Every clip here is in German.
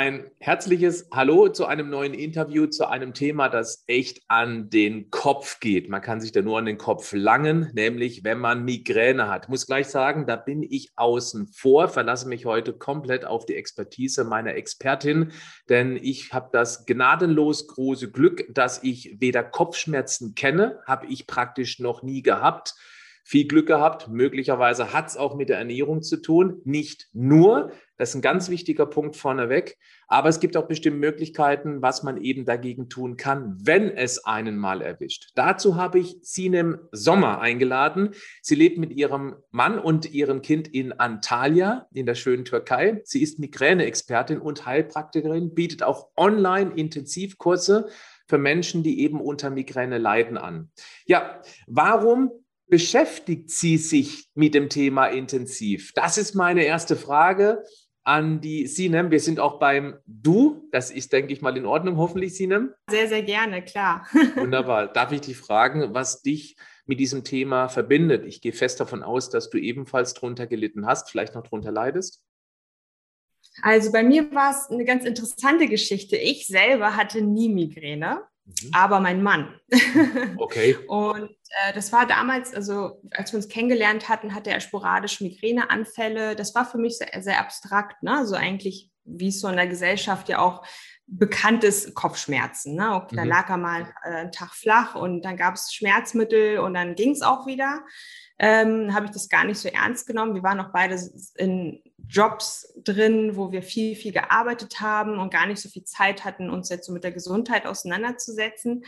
Ein herzliches Hallo zu einem neuen Interview, zu einem Thema, das echt an den Kopf geht. Man kann sich da nur an den Kopf langen, nämlich wenn man Migräne hat. Ich muss gleich sagen, da bin ich außen vor, verlasse mich heute komplett auf die Expertise meiner Expertin, denn ich habe das gnadenlos große Glück, dass ich weder Kopfschmerzen kenne, habe ich praktisch noch nie gehabt viel Glück gehabt. Möglicherweise hat es auch mit der Ernährung zu tun. Nicht nur, das ist ein ganz wichtiger Punkt vorneweg. Aber es gibt auch bestimmte Möglichkeiten, was man eben dagegen tun kann, wenn es einen mal erwischt. Dazu habe ich Sinem Sommer eingeladen. Sie lebt mit ihrem Mann und ihrem Kind in Antalya in der schönen Türkei. Sie ist Migräne-Expertin und Heilpraktikerin, bietet auch online Intensivkurse für Menschen, die eben unter Migräne leiden an. Ja, warum beschäftigt sie sich mit dem Thema intensiv? Das ist meine erste Frage an die Sinem. Wir sind auch beim Du. Das ist, denke ich mal, in Ordnung, hoffentlich, Sinem. Sehr, sehr gerne, klar. Wunderbar. Darf ich dich fragen, was dich mit diesem Thema verbindet? Ich gehe fest davon aus, dass du ebenfalls darunter gelitten hast, vielleicht noch darunter leidest. Also bei mir war es eine ganz interessante Geschichte. Ich selber hatte nie Migräne. Mhm. aber mein Mann. Okay. und äh, das war damals, also als wir uns kennengelernt hatten, hatte er sporadisch Migräneanfälle. Das war für mich sehr, sehr abstrakt, ne? Also eigentlich, wie es so in der Gesellschaft ja auch bekannt ist, Kopfschmerzen. Ne? Okay, mhm. Da lag er mal äh, einen Tag flach und dann gab es Schmerzmittel und dann ging es auch wieder. Ähm, habe ich das gar nicht so ernst genommen. Wir waren auch beide in Jobs drin, wo wir viel, viel gearbeitet haben und gar nicht so viel Zeit hatten, uns jetzt so mit der Gesundheit auseinanderzusetzen.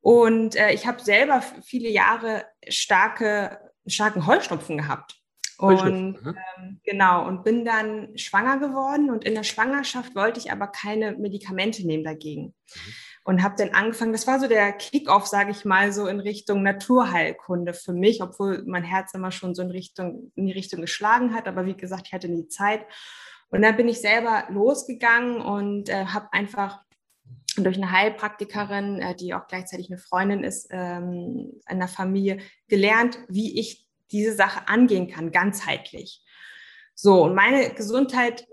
Und äh, ich habe selber viele Jahre starke, starken Heuschnupfen gehabt. Und ähm, genau, und bin dann schwanger geworden und in der Schwangerschaft wollte ich aber keine Medikamente nehmen dagegen. Mhm und habe dann angefangen, das war so der Kickoff, sage ich mal, so in Richtung Naturheilkunde für mich, obwohl mein Herz immer schon so in, Richtung, in die Richtung geschlagen hat, aber wie gesagt, ich hatte nie Zeit. Und dann bin ich selber losgegangen und äh, habe einfach durch eine Heilpraktikerin, äh, die auch gleichzeitig eine Freundin ist, ähm, einer Familie, gelernt, wie ich diese Sache angehen kann, ganzheitlich. So, und meine Gesundheit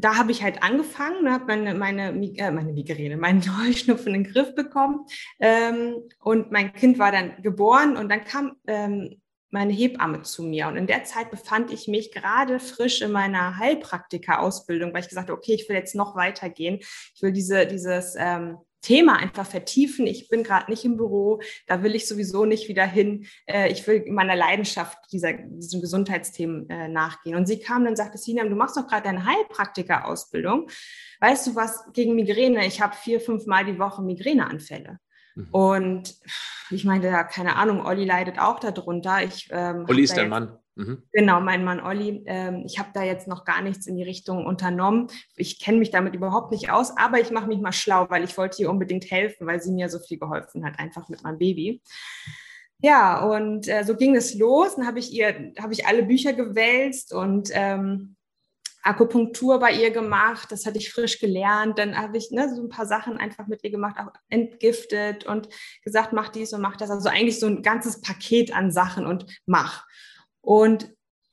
da habe ich halt angefangen, habe meine, meine, äh, meine Migräne, meinen Heuschnupfen in den Griff bekommen. Ähm, und mein Kind war dann geboren und dann kam ähm, meine Hebamme zu mir. Und in der Zeit befand ich mich gerade frisch in meiner Heilpraktika-Ausbildung, weil ich gesagt habe, okay, ich will jetzt noch weitergehen. Ich will diese, dieses ähm, Thema einfach vertiefen. Ich bin gerade nicht im Büro, da will ich sowieso nicht wieder hin. Äh, ich will meiner Leidenschaft dieser, diesem Gesundheitsthemen äh, nachgehen. Und sie kam dann und sagte, Sinam, du machst doch gerade deine Heilpraktiker-Ausbildung. Weißt du was gegen Migräne? Ich habe vier, fünf Mal die Woche Migräneanfälle. Mhm. Und ich meine, keine Ahnung, Olli leidet auch darunter. Ich, ähm, Olli ist dein Mann. Mhm. Genau, mein Mann Olli. Ähm, ich habe da jetzt noch gar nichts in die Richtung unternommen. Ich kenne mich damit überhaupt nicht aus, aber ich mache mich mal schlau, weil ich wollte ihr unbedingt helfen, weil sie mir so viel geholfen hat, einfach mit meinem Baby. Ja, und äh, so ging es los. Dann habe ich ihr, habe ich alle Bücher gewälzt und ähm, Akupunktur bei ihr gemacht, das hatte ich frisch gelernt. Dann habe ich ne, so ein paar Sachen einfach mit ihr gemacht, auch entgiftet und gesagt, mach dies und mach das. Also eigentlich so ein ganzes Paket an Sachen und mach. Und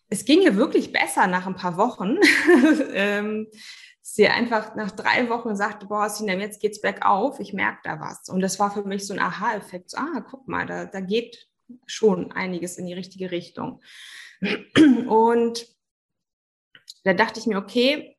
es ging ihr wirklich besser nach ein paar Wochen. ähm, sie einfach nach drei Wochen sagte, boah, Sinem, jetzt geht's bergauf, ich merke da was. Und das war für mich so ein Aha-Effekt. So, ah, guck mal, da, da geht schon einiges in die richtige Richtung. Und da dachte ich mir, okay,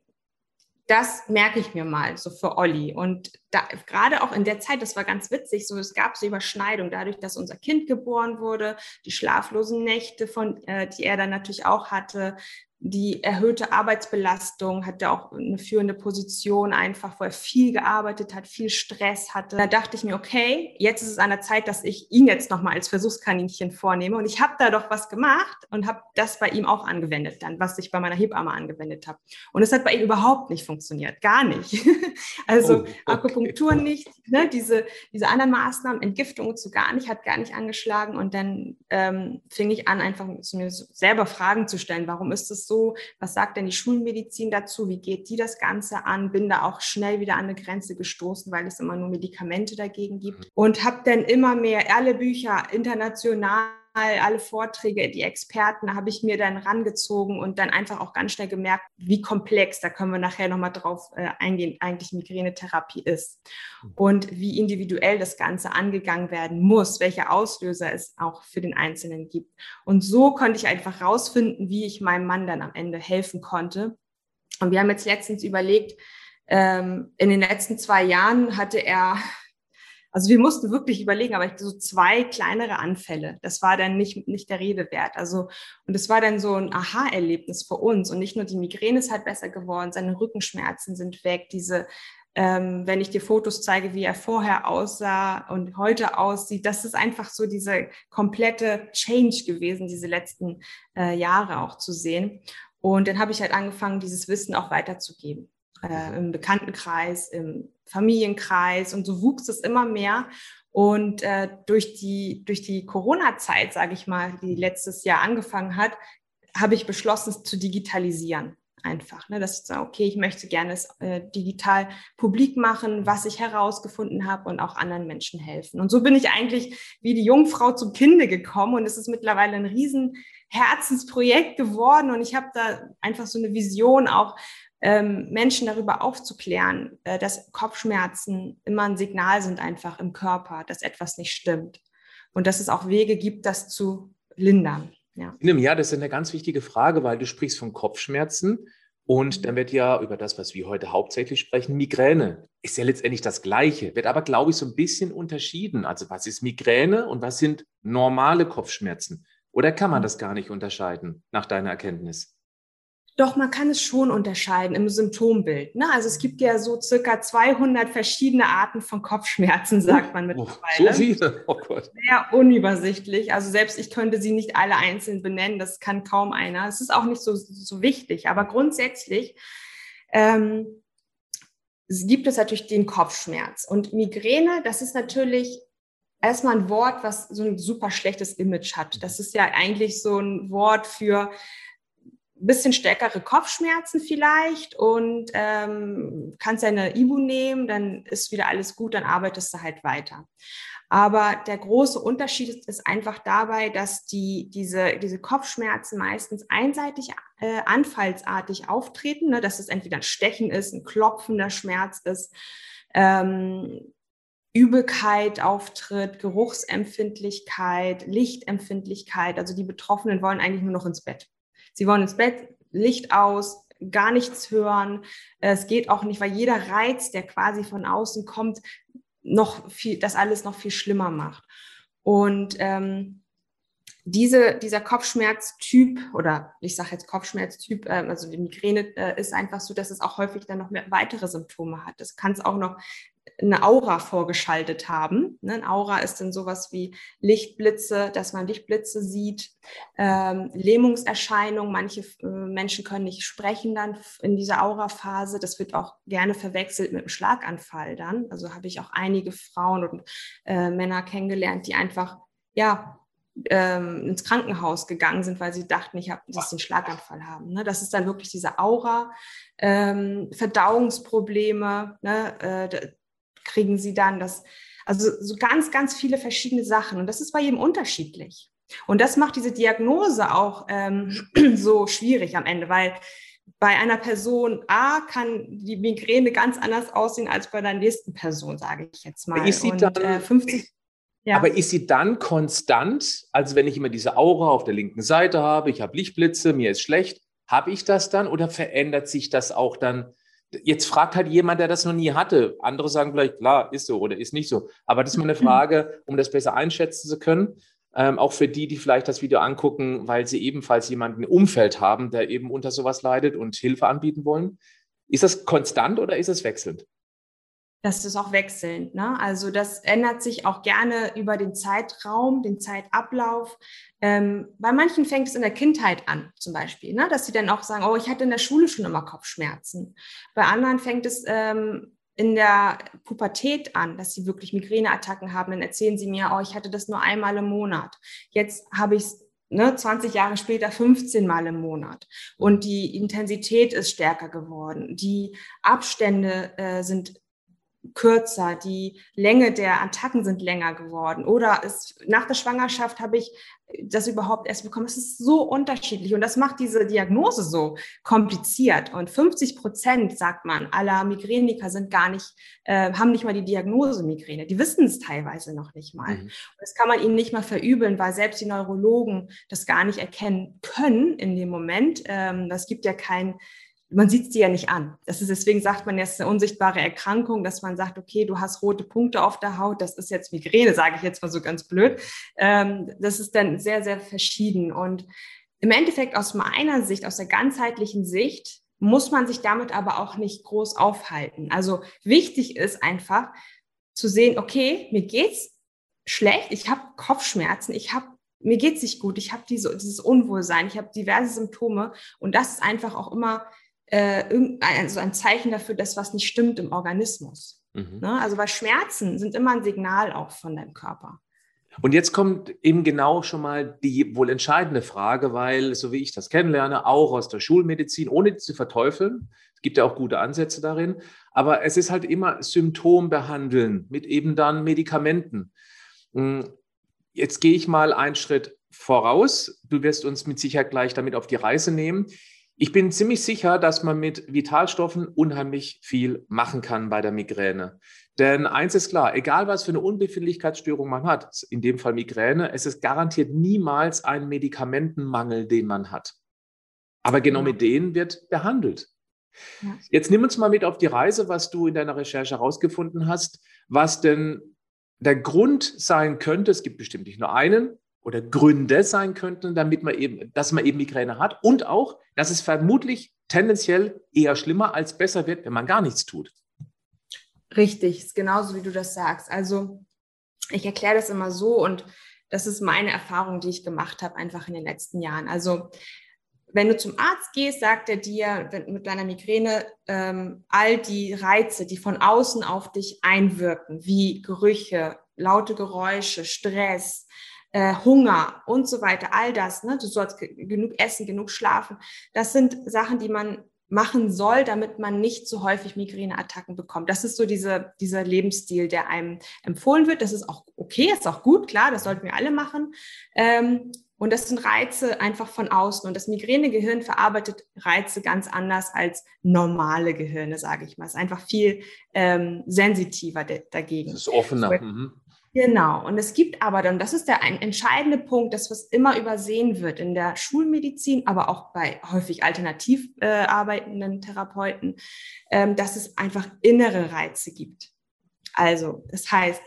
das merke ich mir mal so für Olli. Und da, gerade auch in der Zeit, das war ganz witzig, so es gab so Überschneidung dadurch, dass unser Kind geboren wurde, die schlaflosen Nächte, von, äh, die er dann natürlich auch hatte, die erhöhte Arbeitsbelastung, hatte auch eine führende Position einfach, wo er viel gearbeitet hat, viel Stress hatte. Da dachte ich mir, okay, jetzt ist es an der Zeit, dass ich ihn jetzt nochmal als Versuchskaninchen vornehme. Und ich habe da doch was gemacht und habe das bei ihm auch angewendet, dann, was ich bei meiner Hebamme angewendet habe. Und es hat bei ihm überhaupt nicht funktioniert, gar nicht. also oh, okay. Akupunktur nicht, ne? diese, diese anderen Maßnahmen, Entgiftung zu gar nicht, hat gar nicht angeschlagen. Und dann ähm, fing ich an, einfach mir selber Fragen zu stellen. Warum ist es so? Was sagt denn die Schulmedizin dazu? Wie geht die das Ganze an? Bin da auch schnell wieder an eine Grenze gestoßen, weil es immer nur Medikamente dagegen gibt. Mhm. Und habe dann immer mehr alle Bücher international alle Vorträge, die Experten habe ich mir dann rangezogen und dann einfach auch ganz schnell gemerkt, wie komplex, da können wir nachher nochmal drauf äh, eingehen, eigentlich Migränetherapie ist mhm. und wie individuell das Ganze angegangen werden muss, welche Auslöser es auch für den Einzelnen gibt. Und so konnte ich einfach rausfinden, wie ich meinem Mann dann am Ende helfen konnte. Und wir haben jetzt letztens überlegt, ähm, in den letzten zwei Jahren hatte er also wir mussten wirklich überlegen, aber so zwei kleinere Anfälle, das war dann nicht, nicht der Rede wert. Also, und es war dann so ein Aha-Erlebnis für uns. Und nicht nur die Migräne ist halt besser geworden, seine Rückenschmerzen sind weg, diese ähm, wenn ich dir Fotos zeige, wie er vorher aussah und heute aussieht, das ist einfach so diese komplette Change gewesen, diese letzten äh, Jahre auch zu sehen. Und dann habe ich halt angefangen, dieses Wissen auch weiterzugeben äh, im Bekanntenkreis, im Familienkreis und so wuchs es immer mehr. Und äh, durch die, durch die Corona-Zeit, sage ich mal, die letztes Jahr angefangen hat, habe ich beschlossen, es zu digitalisieren. Einfach, ne? dass ich sage, okay, ich möchte gerne es äh, digital publik machen, was ich herausgefunden habe und auch anderen Menschen helfen. Und so bin ich eigentlich wie die Jungfrau zum Kinde gekommen und es ist mittlerweile ein riesen Herzensprojekt geworden und ich habe da einfach so eine Vision auch, ähm, Menschen darüber aufzuklären, äh, dass Kopfschmerzen immer ein Signal sind einfach im Körper, dass etwas nicht stimmt. Und dass es auch Wege gibt, das zu lindern. Ja, ja das ist eine ganz wichtige Frage, weil du sprichst von Kopfschmerzen und dann wird ja über das, was wir heute hauptsächlich sprechen, Migräne. Ist ja letztendlich das Gleiche, wird aber, glaube ich, so ein bisschen unterschieden. Also was ist Migräne und was sind normale Kopfschmerzen? Oder kann man das gar nicht unterscheiden, nach deiner Erkenntnis? Doch, man kann es schon unterscheiden im Symptombild. Ne? Also es gibt ja so circa 200 verschiedene Arten von Kopfschmerzen, sagt man mittlerweile. So viele? Oh Gott. Sehr unübersichtlich. Also selbst ich könnte sie nicht alle einzeln benennen. Das kann kaum einer. Es ist auch nicht so, so wichtig. Aber grundsätzlich ähm, gibt es natürlich den Kopfschmerz. Und Migräne, das ist natürlich erstmal ein Wort, was so ein super schlechtes Image hat. Das ist ja eigentlich so ein Wort für bisschen stärkere Kopfschmerzen vielleicht und ähm, kannst deine Ibu nehmen, dann ist wieder alles gut, dann arbeitest du halt weiter. Aber der große Unterschied ist einfach dabei, dass die, diese, diese Kopfschmerzen meistens einseitig äh, anfallsartig auftreten, ne? dass es entweder ein Stechen ist, ein klopfender Schmerz ist, ähm, Übelkeit auftritt, Geruchsempfindlichkeit, Lichtempfindlichkeit. Also die Betroffenen wollen eigentlich nur noch ins Bett. Sie wollen ins Bett, Licht aus, gar nichts hören. Es geht auch nicht, weil jeder Reiz, der quasi von außen kommt, noch viel, das alles noch viel schlimmer macht. Und ähm, diese, dieser Kopfschmerztyp oder ich sage jetzt Kopfschmerztyp, äh, also die Migräne äh, ist einfach so, dass es auch häufig dann noch mehr weitere Symptome hat. Es kann es auch noch eine Aura vorgeschaltet haben. Ne? Ein Aura ist dann sowas wie Lichtblitze, dass man Lichtblitze sieht, ähm, Lähmungserscheinungen. Manche äh, Menschen können nicht sprechen dann in dieser Aura-Phase. Das wird auch gerne verwechselt mit einem Schlaganfall dann. Also habe ich auch einige Frauen und äh, Männer kennengelernt, die einfach ja ähm, ins Krankenhaus gegangen sind, weil sie dachten, ich habe, einen Schlaganfall haben. Ne? Das ist dann wirklich diese Aura, ähm, Verdauungsprobleme, ne? äh, kriegen sie dann das, also so ganz, ganz viele verschiedene Sachen. Und das ist bei jedem unterschiedlich. Und das macht diese Diagnose auch ähm, so schwierig am Ende, weil bei einer Person A kann die Migräne ganz anders aussehen als bei der nächsten Person, sage ich jetzt mal. Ist sie Und, dann, äh, 50, ja. Aber ist sie dann konstant? Also wenn ich immer diese Aura auf der linken Seite habe, ich habe Lichtblitze, mir ist schlecht, habe ich das dann oder verändert sich das auch dann Jetzt fragt halt jemand, der das noch nie hatte. Andere sagen vielleicht, klar, ist so oder ist nicht so. Aber das ist mal eine Frage, um das besser einschätzen zu können. Ähm, auch für die, die vielleicht das Video angucken, weil sie ebenfalls jemanden im Umfeld haben, der eben unter sowas leidet und Hilfe anbieten wollen. Ist das konstant oder ist es wechselnd? Das ist auch wechselnd. Ne? Also das ändert sich auch gerne über den Zeitraum, den Zeitablauf. Ähm, bei manchen fängt es in der Kindheit an, zum Beispiel, ne? dass sie dann auch sagen, oh, ich hatte in der Schule schon immer Kopfschmerzen. Bei anderen fängt es ähm, in der Pubertät an, dass sie wirklich Migräneattacken haben. Dann erzählen sie mir, oh, ich hatte das nur einmal im Monat. Jetzt habe ich es ne, 20 Jahre später 15 Mal im Monat. Und die Intensität ist stärker geworden. Die Abstände äh, sind kürzer, die Länge der Attacken sind länger geworden. Oder es, nach der Schwangerschaft habe ich das überhaupt erst bekommen. Es ist so unterschiedlich und das macht diese Diagnose so kompliziert. Und 50 Prozent, sagt man, aller Migräniker sind gar nicht, äh, haben nicht mal die Diagnose Migräne. Die wissen es teilweise noch nicht mal. Mhm. Das kann man ihnen nicht mal verübeln, weil selbst die Neurologen das gar nicht erkennen können in dem Moment. Ähm, das gibt ja kein man sieht sie ja nicht an. Das ist deswegen sagt man jetzt eine unsichtbare Erkrankung, dass man sagt, okay, du hast rote Punkte auf der Haut, das ist jetzt Migräne, sage ich jetzt mal so ganz blöd. Ähm, das ist dann sehr, sehr verschieden. Und im Endeffekt aus meiner Sicht, aus der ganzheitlichen Sicht, muss man sich damit aber auch nicht groß aufhalten. Also wichtig ist einfach zu sehen, okay, mir geht's schlecht, ich habe Kopfschmerzen, ich habe mir geht's nicht gut, ich habe diese, dieses Unwohlsein, ich habe diverse Symptome und das ist einfach auch immer äh, also ein Zeichen dafür, dass was nicht stimmt im Organismus. Mhm. Ne? Also bei Schmerzen sind immer ein Signal auch von deinem Körper. Und jetzt kommt eben genau schon mal die wohl entscheidende Frage, weil, so wie ich das kennenlerne, auch aus der Schulmedizin, ohne zu verteufeln, es gibt ja auch gute Ansätze darin, aber es ist halt immer Symptom behandeln mit eben dann Medikamenten. Hm, jetzt gehe ich mal einen Schritt voraus. Du wirst uns mit Sicherheit gleich damit auf die Reise nehmen. Ich bin ziemlich sicher, dass man mit Vitalstoffen unheimlich viel machen kann bei der Migräne. Denn eins ist klar, egal was für eine Unbefindlichkeitsstörung man hat, in dem Fall Migräne, es ist garantiert niemals ein Medikamentenmangel, den man hat. Aber genau mit denen wird behandelt. Jetzt nimm uns mal mit auf die Reise, was du in deiner Recherche herausgefunden hast, was denn der Grund sein könnte. Es gibt bestimmt nicht nur einen, oder Gründe sein könnten, damit man eben, dass man eben Migräne hat und auch, dass es vermutlich tendenziell eher schlimmer als besser wird, wenn man gar nichts tut. Richtig, ist genauso wie du das sagst. Also ich erkläre das immer so und das ist meine Erfahrung, die ich gemacht habe, einfach in den letzten Jahren. Also wenn du zum Arzt gehst, sagt er dir mit deiner Migräne ähm, all die Reize, die von außen auf dich einwirken, wie Gerüche, laute Geräusche, Stress, äh, Hunger und so weiter, all das, ne? du sollst genug essen, genug schlafen, das sind Sachen, die man machen soll, damit man nicht so häufig Migräneattacken bekommt. Das ist so diese, dieser Lebensstil, der einem empfohlen wird. Das ist auch okay, ist auch gut, klar, das sollten wir alle machen. Ähm, und das sind Reize einfach von außen. Und das Migränegehirn verarbeitet Reize ganz anders als normale Gehirne, sage ich mal. Es ist einfach viel ähm, sensitiver dagegen. Es ist offener. Mhm. Genau. Und es gibt aber dann, das ist der ein entscheidende Punkt, das was immer übersehen wird in der Schulmedizin, aber auch bei häufig alternativ äh, arbeitenden Therapeuten, ähm, dass es einfach innere Reize gibt. Also, das heißt,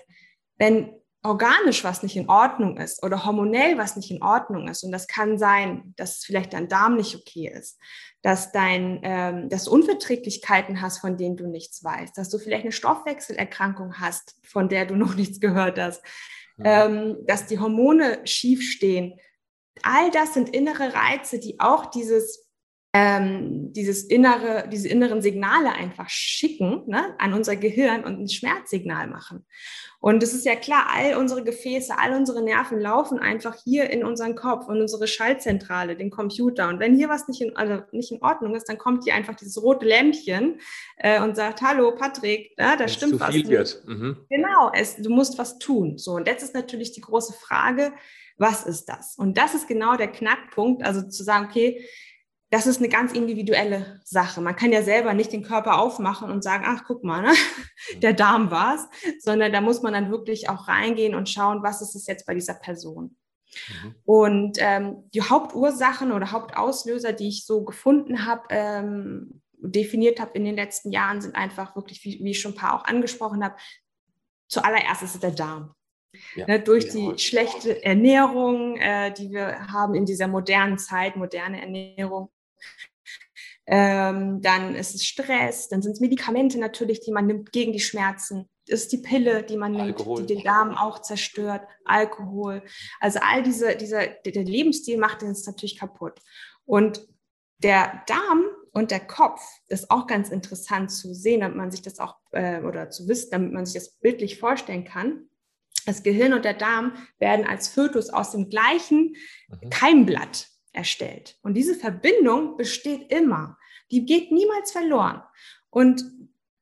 wenn organisch was nicht in Ordnung ist oder hormonell was nicht in Ordnung ist, und das kann sein, dass vielleicht dein Darm nicht okay ist, dass, dein, ähm, dass du Unverträglichkeiten hast, von denen du nichts weißt, dass du vielleicht eine Stoffwechselerkrankung hast, von der du noch nichts gehört hast, mhm. ähm, dass die Hormone schief stehen. All das sind innere Reize, die auch dieses ähm, dieses innere, diese inneren Signale einfach schicken ne, an unser Gehirn und ein Schmerzsignal machen. Und es ist ja klar, all unsere Gefäße, all unsere Nerven laufen einfach hier in unseren Kopf und unsere Schaltzentrale, den Computer. Und wenn hier was nicht in, also nicht in Ordnung ist, dann kommt hier einfach dieses rote Lämpchen äh, und sagt, hallo Patrick, ja, da stimmt zu was. Mhm. Genau, es, du musst was tun. So, und jetzt ist natürlich die große Frage, was ist das? Und das ist genau der Knackpunkt, also zu sagen, okay, das ist eine ganz individuelle Sache. Man kann ja selber nicht den Körper aufmachen und sagen, ach, guck mal, ne? der Darm war's, sondern da muss man dann wirklich auch reingehen und schauen, was ist es jetzt bei dieser Person. Mhm. Und ähm, die Hauptursachen oder Hauptauslöser, die ich so gefunden habe, ähm, definiert habe in den letzten Jahren, sind einfach wirklich, wie, wie ich schon ein paar auch angesprochen habe, zuallererst ist es der Darm. Ja, ne, durch die schlechte Ernährung, äh, die wir haben in dieser modernen Zeit, moderne Ernährung. Ähm, dann ist es Stress, dann sind es Medikamente natürlich, die man nimmt gegen die Schmerzen. Ist die Pille, die man Alkohol. nimmt, die den Darm auch zerstört, Alkohol. Also all diese, dieser, der Lebensstil macht uns natürlich kaputt. Und der Darm und der Kopf ist auch ganz interessant zu sehen, damit man sich das auch äh, oder zu wissen, damit man sich das bildlich vorstellen kann. Das Gehirn und der Darm werden als Fötus aus dem gleichen mhm. Keimblatt erstellt. Und diese Verbindung besteht immer. Die geht niemals verloren. Und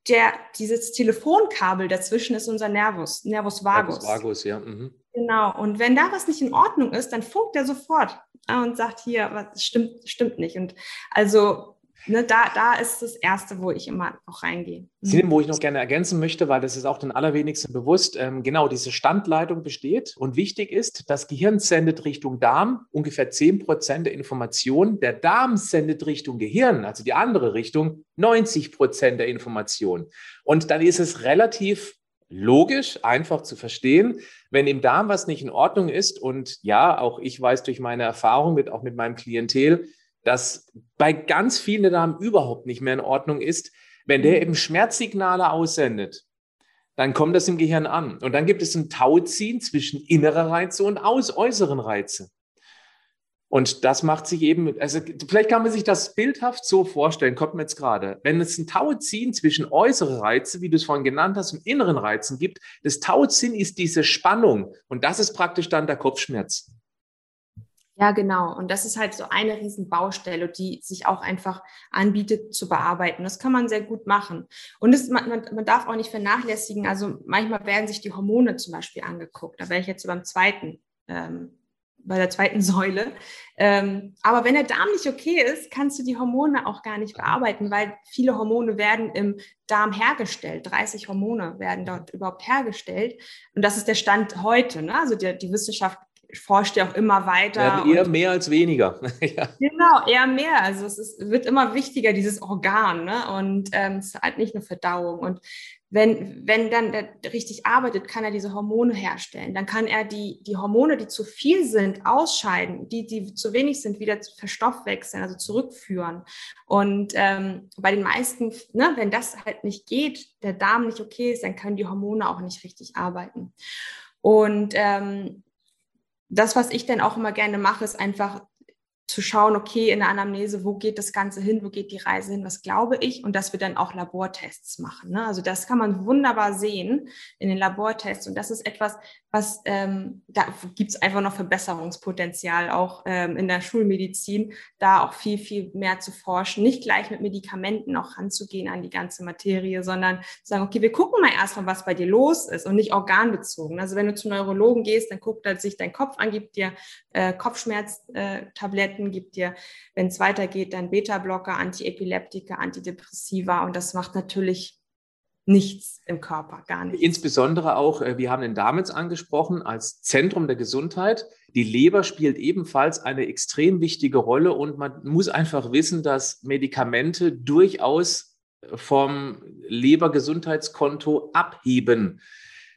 der, dieses Telefonkabel dazwischen ist unser Nervus, Nervus vagus. Nervus vagus, ja. Mhm. Genau. Und wenn da was nicht in Ordnung ist, dann funkt er sofort und sagt hier, was stimmt, stimmt nicht. Und also ne, da, da ist das Erste, wo ich immer auch reingehe. Mhm. wo ich noch gerne ergänzen möchte, weil das ist auch den allerwenigsten bewusst, ähm, genau, diese Standleitung besteht und wichtig ist, das Gehirn sendet Richtung Darm ungefähr 10 Prozent der Information, der Darm sendet Richtung Gehirn, also die andere Richtung, 90 Prozent der Information. Und dann ist es relativ logisch, einfach zu verstehen, wenn im Darm was nicht in Ordnung ist und ja, auch ich weiß durch meine Erfahrung mit, auch mit meinem Klientel, dass bei ganz vielen der Darm überhaupt nicht mehr in Ordnung ist. Wenn der mhm. eben Schmerzsignale aussendet, dann kommt das im Gehirn an. Und dann gibt es ein Tauziehen zwischen innerer Reize und aus äußeren Reize. Und das macht sich eben, also vielleicht kann man sich das bildhaft so vorstellen, kommt mir jetzt gerade. Wenn es ein Tauziehen zwischen äußeren Reize, wie du es vorhin genannt hast, und inneren Reizen gibt, das Tauziehen ist diese Spannung. Und das ist praktisch dann der Kopfschmerz. Ja, genau. Und das ist halt so eine Riesenbaustelle, die sich auch einfach anbietet zu bearbeiten. Das kann man sehr gut machen. Und das, man, man darf auch nicht vernachlässigen. Also manchmal werden sich die Hormone zum Beispiel angeguckt. Da wäre ich jetzt beim zweiten, ähm, bei der zweiten Säule. Ähm, aber wenn der Darm nicht okay ist, kannst du die Hormone auch gar nicht bearbeiten, weil viele Hormone werden im Darm hergestellt. 30 Hormone werden dort überhaupt hergestellt. Und das ist der Stand heute. Ne? Also die, die Wissenschaft forscht ja auch immer weiter. Werden eher mehr als weniger. ja. Genau, eher mehr. Also es ist, wird immer wichtiger, dieses Organ. Ne? Und ähm, es hat nicht nur Verdauung. Und wenn, wenn dann der richtig arbeitet, kann er diese Hormone herstellen. Dann kann er die, die Hormone, die zu viel sind, ausscheiden, die, die zu wenig sind, wieder verstoffwechseln, also zurückführen. Und ähm, bei den meisten, ne, wenn das halt nicht geht, der Darm nicht okay ist, dann können die Hormone auch nicht richtig arbeiten. Und ähm, das, was ich dann auch immer gerne mache, ist einfach zu schauen, okay, in der Anamnese, wo geht das Ganze hin, wo geht die Reise hin, was glaube ich und dass wir dann auch Labortests machen. Ne? Also das kann man wunderbar sehen in den Labortests und das ist etwas, was ähm, da gibt es einfach noch Verbesserungspotenzial auch ähm, in der Schulmedizin, da auch viel, viel mehr zu forschen, nicht gleich mit Medikamenten auch ranzugehen an die ganze Materie, sondern zu sagen, okay, wir gucken mal erstmal, was bei dir los ist und nicht organbezogen. Also wenn du zum Neurologen gehst, dann guckt er sich dein Kopf an, gibt dir äh, Kopfschmerztabletten, äh, gibt dir, wenn es weitergeht, dann Beta-Blocker, Antiepileptika, Antidepressiva und das macht natürlich nichts im Körper, gar nichts. Insbesondere auch, äh, wir haben den Darm jetzt angesprochen, als Zentrum der Gesundheit. Die Leber spielt ebenfalls eine extrem wichtige Rolle und man muss einfach wissen, dass Medikamente durchaus vom Lebergesundheitskonto abheben.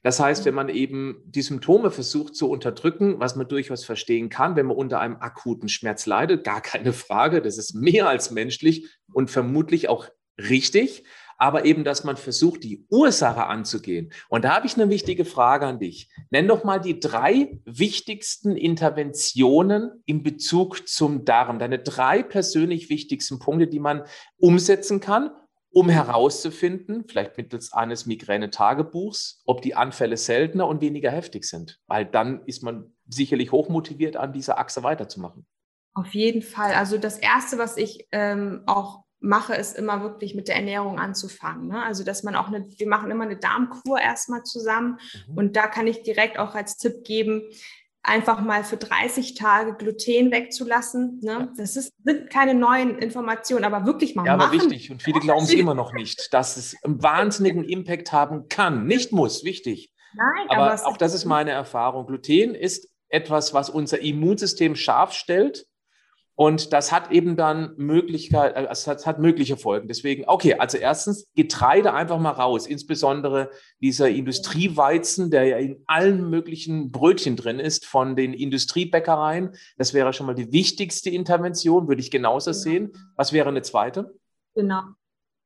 Das heißt, wenn man eben die Symptome versucht zu unterdrücken, was man durchaus verstehen kann, wenn man unter einem akuten Schmerz leidet, gar keine Frage, das ist mehr als menschlich und vermutlich auch richtig aber eben, dass man versucht, die Ursache anzugehen. Und da habe ich eine wichtige Frage an dich. Nenn doch mal die drei wichtigsten Interventionen in Bezug zum Darm, deine drei persönlich wichtigsten Punkte, die man umsetzen kann, um herauszufinden, vielleicht mittels eines Migräne-Tagebuchs, ob die Anfälle seltener und weniger heftig sind. Weil dann ist man sicherlich hochmotiviert, an dieser Achse weiterzumachen. Auf jeden Fall. Also das Erste, was ich ähm, auch mache, ist immer wirklich mit der Ernährung anzufangen. Ne? Also, dass man auch eine, wir machen immer eine Darmkur erstmal zusammen mhm. und da kann ich direkt auch als Tipp geben, einfach mal für 30 Tage Gluten wegzulassen. Ne? Das ist, sind keine neuen Informationen, aber wirklich mal ja, machen. Ja, aber wichtig. Und viele glauben es immer noch nicht, dass es einen wahnsinnigen Impact haben kann. Nicht muss, wichtig. Nein, aber, aber auch das ist meine Erfahrung. Gluten ist etwas, was unser Immunsystem scharf stellt Und das hat eben dann Möglichkeit, äh, es hat, hat mögliche Folgen. Deswegen, okay, also erstens Getreide einfach mal raus, insbesondere dieser Industrieweizen, der ja in allen möglichen Brötchen drin ist, von den Industriebäckereien. Das wäre schon mal die wichtigste Intervention, würde ich genauso sehen. Was wäre eine zweite? Genau.